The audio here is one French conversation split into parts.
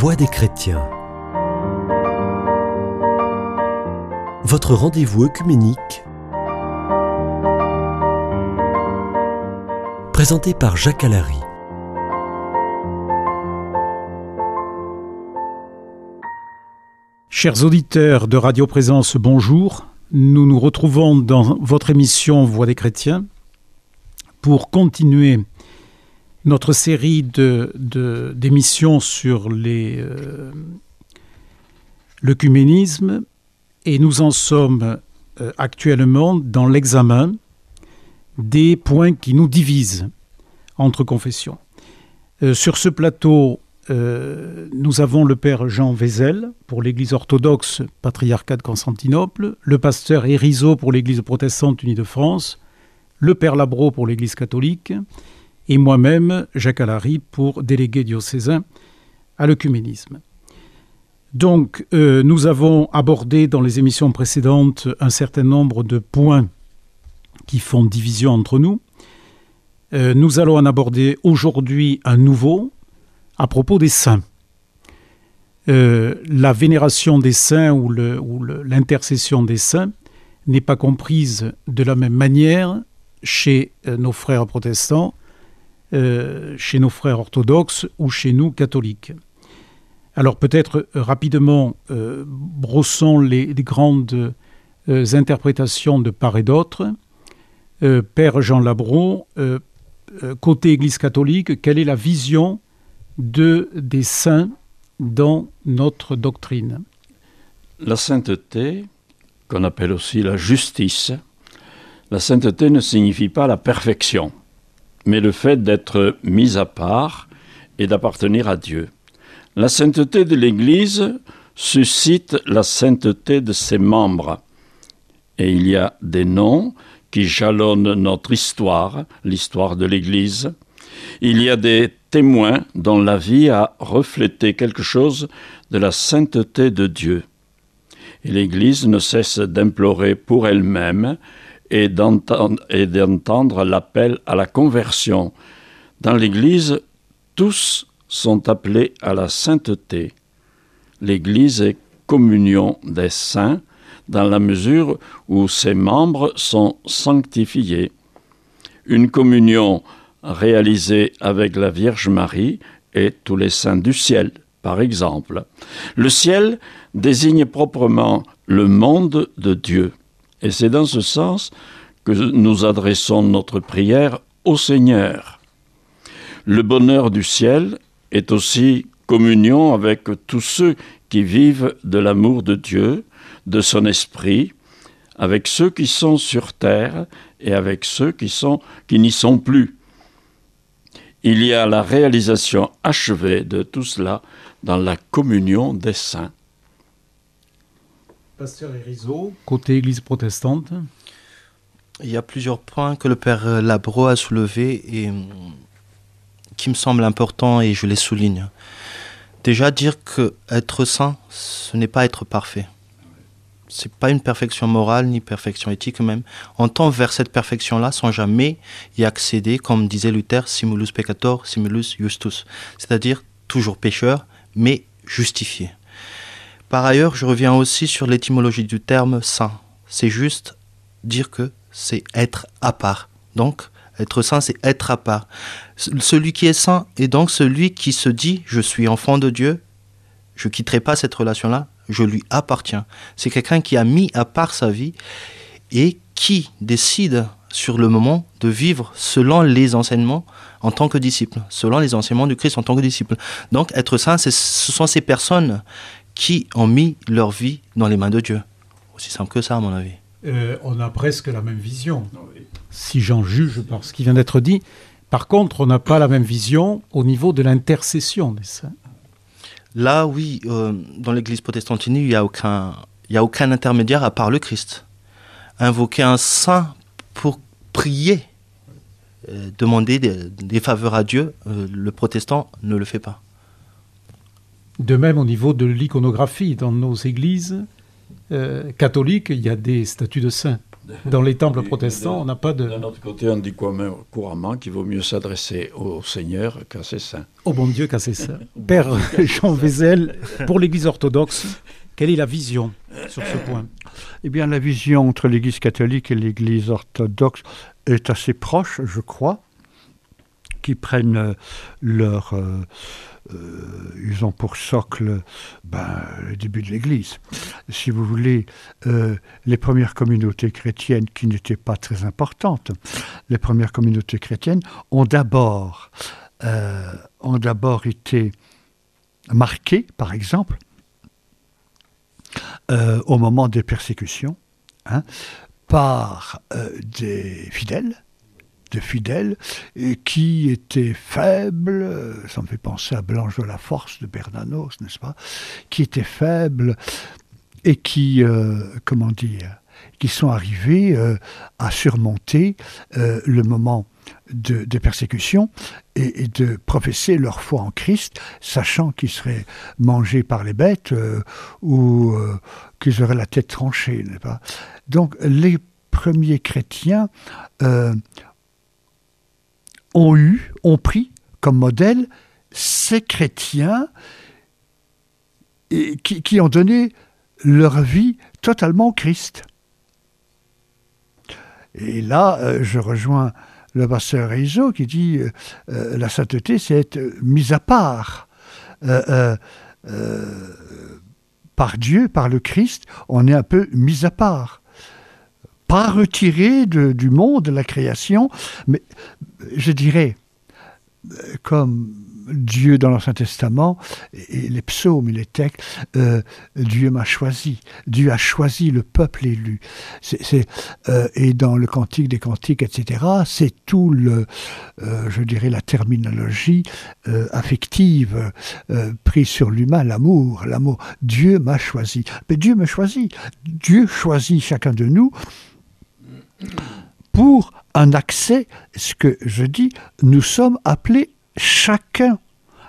Voix des chrétiens. Votre rendez-vous œcuménique. Présenté par Jacques Allary. Chers auditeurs de Radio Présence, bonjour. Nous nous retrouvons dans votre émission Voix des chrétiens pour continuer notre série d'émissions de, sur euh, l'œcuménisme et nous en sommes euh, actuellement dans l'examen des points qui nous divisent entre confessions. Euh, sur ce plateau, nous avons le père Jean Vézel pour l'Église orthodoxe patriarcat de Constantinople, le pasteur Erizo pour l'Église protestante unie de France, le père Labro pour l'Église catholique, et moi-même, Jacques Allary, pour délégué diocésain à l'œcuménisme. Donc, euh, nous avons abordé dans les émissions précédentes un certain nombre de points qui font division entre nous. Euh, nous allons en aborder aujourd'hui un nouveau à propos des saints. Euh, la vénération des saints ou l'intercession des saints n'est pas comprise de la même manière chez nos frères protestants euh, chez nos frères orthodoxes ou chez nous catholiques. Alors peut-être euh, rapidement euh, brossons les, grandes interprétations de part et d'autre. Père Jean Labron, côté Église catholique, quelle est la vision de, des saints dans notre doctrine? La sainteté, qu'on appelle aussi la justice, la sainteté ne signifie pas la perfection mais le fait d'être mis à part et d'appartenir à Dieu. La sainteté de l'Église suscite la sainteté de ses membres. Et il y a des noms qui jalonnent notre histoire, l'histoire de l'Église. Il y a des témoins dont la vie a reflété quelque chose de la sainteté de Dieu. Et l'Église ne cesse d'implorer pour elle-même et d'entendre l'appel à la conversion. Dans l'Église, tous sont appelés à la sainteté. L'Église est communion des saints dans la mesure où ses membres sont sanctifiés. Une communion réalisée avec la Vierge Marie et tous les saints du ciel, par exemple. Le ciel désigne proprement le monde de Dieu. Et c'est dans ce sens que nous adressons notre prière au Seigneur. Le bonheur du ciel est aussi communion avec tous ceux qui vivent de l'amour de Dieu, de son esprit, avec ceux qui sont sur terre et avec ceux qui, qui n'y sont plus. Il y a la réalisation achevée de tout cela dans la communion des saints. Pasteur Erizo, côté Église protestante. Il y a plusieurs points que le Père Labro a soulevés et hum, qui me semblent importants et je les souligne. Déjà, dire que être saint, ce n'est pas être parfait. C'est pas une perfection morale ni perfection éthique même. On tend vers cette perfection-là sans jamais y accéder, comme disait Luther, simulus peccator, simulus justus. C'est-à-dire toujours pécheur, mais justifié. Par ailleurs, je reviens aussi sur l'étymologie du terme saint. C'est juste dire que c'est être à part. Donc, être saint, c'est être à part. Celui qui est saint est donc celui qui se dit je suis enfant de Dieu, je ne quitterai pas cette relation-là, je lui appartiens. C'est quelqu'un qui a mis à part sa vie et qui décide sur le moment de vivre selon les enseignements en tant que disciple, selon les enseignements du Christ en tant que disciple. Donc être saint, ce sont ces personnes qui ont mis leur vie dans les mains de Dieu. Aussi simple que ça, à mon avis. Euh, on a presque la même vision, si j'en juge par ce qui vient d'être dit. Par contre, on n'a pas la même vision au niveau de l'intercession des saints. Là, oui, euh, dans l'Église protestante il n'y a, aucun, il a aucun intermédiaire à part le Christ. Invoquer un saint pour prier, euh, demander des, faveurs à Dieu, le protestant ne le fait pas. De même, au niveau de l'iconographie, dans nos églises euh, catholiques, il y a des statues de saints. Dans les temples protestants, on n'a pas de... D'un autre côté, on dit quoi même couramment qu'il vaut mieux s'adresser au Seigneur qu'à ses saints. Au bon Dieu qu'à ses saints. Père Jean Vézel, pour l'Église orthodoxe, quelle est la vision sur ce point? Eh bien, la vision entre l'Église catholique et l'Église orthodoxe est assez proche, je crois, qui prennent euh, leur... Euh, euh, ils ont pour socle ben, le début de l'Église. Si vous voulez, euh, les premières communautés chrétiennes qui n'étaient pas très importantes, les premières communautés chrétiennes ont d'abord euh, ont d'abord été marquées, par exemple, euh, au moment des persécutions, hein, par des fidèles de fidèles et qui étaient faibles, euh, ça me fait penser à Blanche de la Force de Bernanos, n'est-ce pas Qui étaient faibles et qui, euh, comment dire, qui sont arrivés euh, à surmonter le moment de, persécution et, de professer leur foi en Christ, sachant qu'ils seraient mangés par les bêtes ou qu'ils auraient la tête tranchée, n'est-ce pas. Donc les premiers chrétiens ont eu, ont pris comme modèle ces chrétiens qui, ont donné leur vie totalement au Christ. Et là, euh, je rejoins le pasteur Reizo qui dit euh, euh, la sainteté, c'est être mise à part par Dieu, par le Christ. On est un peu mis à part. Pas retiré du monde, de la création, mais je dirais, comme Dieu dans l'Ancien Testament, et les psaumes et les textes, euh, Dieu m'a choisi. Dieu a choisi le peuple élu. Euh, et dans le Cantique des Cantiques, etc., c'est tout le, euh, je dirais, la terminologie affective prise sur l'humain, l'amour, l'amour. Dieu m'a choisi. Mais Dieu me choisit. Dieu choisit chacun de nous pour un accès, ce que je dis, nous sommes appelés chacun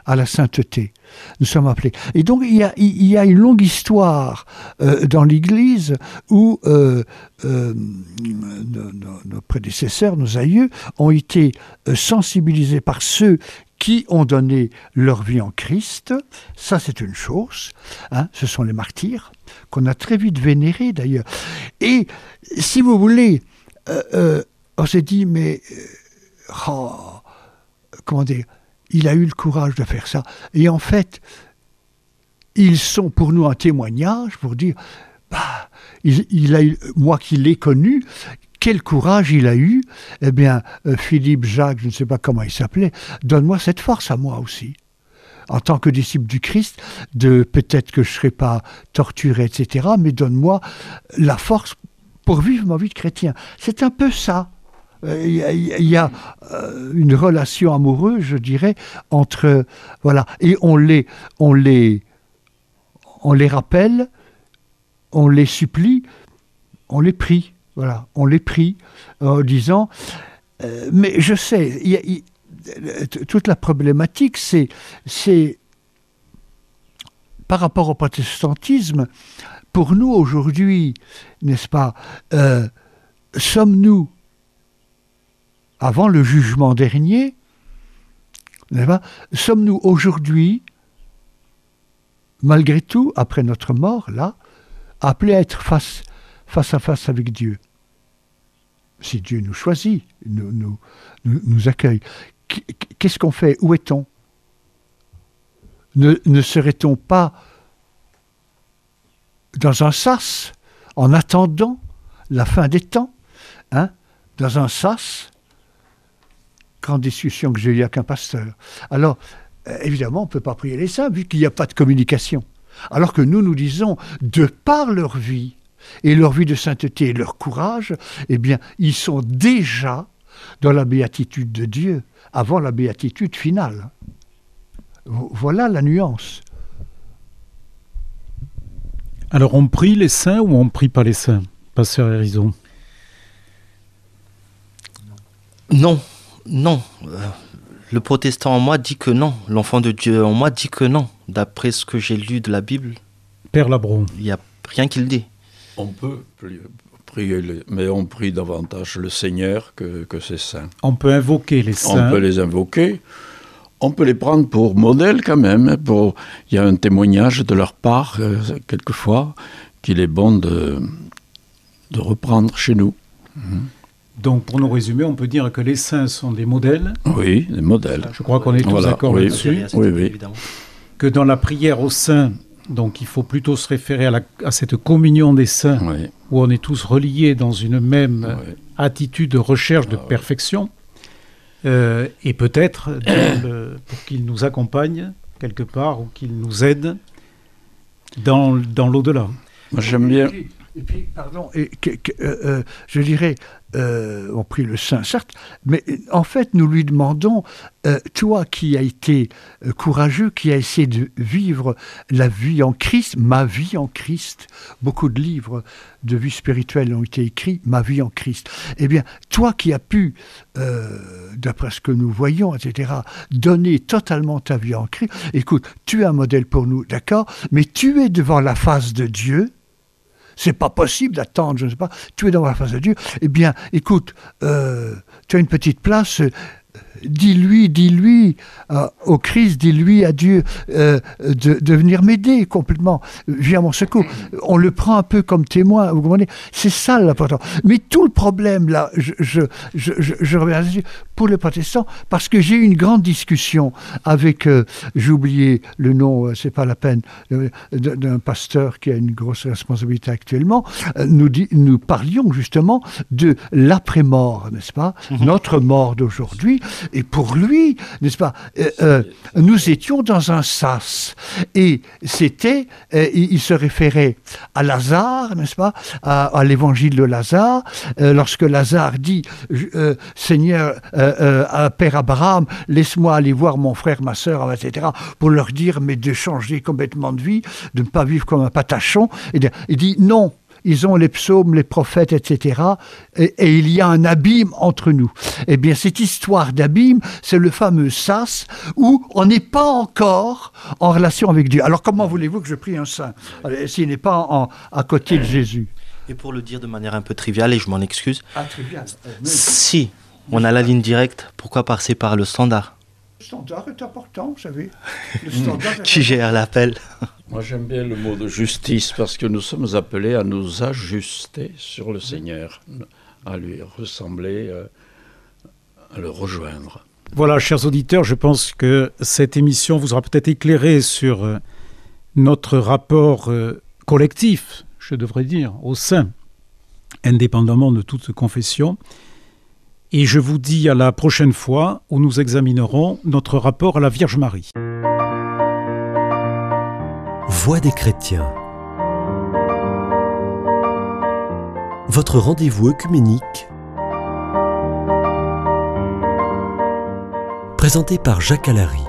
à la sainteté. Nous sommes appelés. Et donc il y a, une longue histoire euh, dans l'Église où euh, euh, nos, prédécesseurs, nos aïeux, ont été sensibilisés par ceux qui ont donné leur vie en Christ. Ça, c'est une chose. hein, ce sont les martyrs qu'on a très vite vénérés d'ailleurs. Et si vous voulez, euh, euh, on s'est dit, mais euh, oh, comment dire, il a eu le courage de faire ça. Et en fait, ils sont pour nous un témoignage pour dire, bah, il, a eu, moi qui l'ai connu, quel courage il a eu. Eh bien, Philippe, Jacques, je ne sais pas comment il s'appelait, donne-moi cette force à moi aussi. En tant que disciple du Christ, de peut-être que je ne serai pas torturé, etc., mais donne-moi la force pour vivre ma vie de chrétien. C'est un peu ça. Euh, Il y a, euh, une relation amoureuse, je dirais, entre voilà, et on les, on les, rappelle, on les supplie, on les prie, voilà, on les prie en disant, euh, mais je sais, euh, toute la problématique, c'est, c'est par rapport au protestantisme, pour nous aujourd'hui, n'est-ce pas, euh, sommes-nous avant le jugement dernier, n'est-ce sommes-nous aujourd'hui, malgré tout, après notre mort, là, appelés à être face, à face avec Dieu? Si Dieu nous choisit, nous, accueille, Qu- qu'est-ce qu'on fait? Où est-on? Ne serait-on pas dans un sas, en attendant la fin des temps, hein, dans un sas, grande discussion que j'ai eue avec un pasteur. Alors, euh, évidemment, on ne peut pas prier les saints vu qu'il n'y a pas de communication. Alors que nous, nous disons, de par leur vie et leur vie de sainteté et leur courage, eh bien, ils sont déjà dans la béatitude de Dieu, avant la béatitude finale. Vo- Voilà la nuance. Alors, on prie les saints ou on prie pas les saints Pasteur Hérison. Non, non. Euh, le protestant en moi dit que non. L'enfant de Dieu en moi dit que non. D'après ce que j'ai lu de la Bible, Père Labron. il n'y a rien qui le dit. On peut pri- prier, les- mais on prie davantage le Seigneur que, que ses saints. On peut invoquer les saints. On peut les invoquer. On peut les prendre pour modèle quand même. hein, Pour... Il y a un témoignage de leur part, euh, quelquefois, qu'il est bon de, de reprendre chez nous. Donc, pour nous résumer, on peut dire que les saints sont des modèles. Oui, des modèles. Je crois qu'on est tous Voilà, d'accord oui. là-dessus. Oui. Que dans la prière aux saints, donc il faut plutôt se référer à, la- à cette communion des saints, Oui, où on est tous reliés dans une même oui. attitude de recherche Ah de perfection, Euh, et peut-être le- pour qu'il nous accompagne quelque part ou qu'il nous aide dans, dans l'au-delà. J'aime bien. Et puis, pardon, et que- que, euh, euh, je dirais, euh, on prie le Saint, certes, mais en fait, nous lui demandons, toi qui as été courageux, qui as essayé de vivre la vie en Christ, ma vie en Christ, beaucoup de livres de vie spirituelle ont été écrits, ma vie en Christ. Eh bien, toi qui as pu, d'après ce que nous voyons, etc., donner totalement ta vie en Christ, écoute, tu es un modèle pour nous, d'accord, mais tu es devant la face de Dieu, c'est pas possible d'attendre, je ne sais pas, tu es dans la face de Dieu, eh bien, écoute, euh, tu as une petite place, euh, dis-lui, dis-lui euh, au Christ, dis-lui à Dieu euh, de, de venir m'aider complètement, viens à mon secours. On le prend un peu comme témoin, vous comprenez? C'est ça l'important. Mais tout le problème, là, je, je, je, je, reviens là-dessus, pour les protestants, parce que j'ai eu une grande discussion avec, euh, j'ai oublié le nom, euh, c'est pas la peine, d'un pasteur qui a une grosse responsabilité actuellement, nous, dit, nous parlions justement de l'après-mort, n'est-ce pas? Notre mort d'aujourd'hui. Et pour lui, n'est-ce pas euh, euh, Nous étions dans un sas. Et c'était, euh, il, il se référait à Lazare, n'est-ce pas À, à l'évangile de Lazare, lorsque Lazare dit Seigneur, Père Abraham, laisse-moi aller voir mon frère, ma sœur, etc., pour leur dire, mais de changer complètement de vie, de ne pas vivre comme un patachon. Et il dit non. Ils ont les psaumes, les prophètes, etc. Et, et il y a un abîme entre nous. Eh bien, cette histoire d'abîme, c'est le fameux sas où on n'est pas encore en relation avec Dieu. Alors, comment voulez-vous que je prie un saint euh, s'il n'est pas en- à côté de Jésus? Et pour le dire de manière un peu triviale, et je m'en excuse, Ah, bien. si on a la ligne directe, pourquoi passer par le standard? Le standard est important, vous savez. Le standard qui gère l'appel Moi, j'aime bien le mot de justice parce que nous sommes appelés à nous ajuster sur le Seigneur, à lui ressembler, euh, à le rejoindre. Voilà, chers auditeurs, je pense que cette émission vous aura peut-être éclairé sur euh, notre rapport euh, collectif, je devrais dire, au sein, indépendamment de toute confession. Et je vous dis à la prochaine fois où nous examinerons notre rapport à la Vierge Marie. Voix des chrétiens. Votre rendez-vous œcuménique. Présenté par Jacques Alary.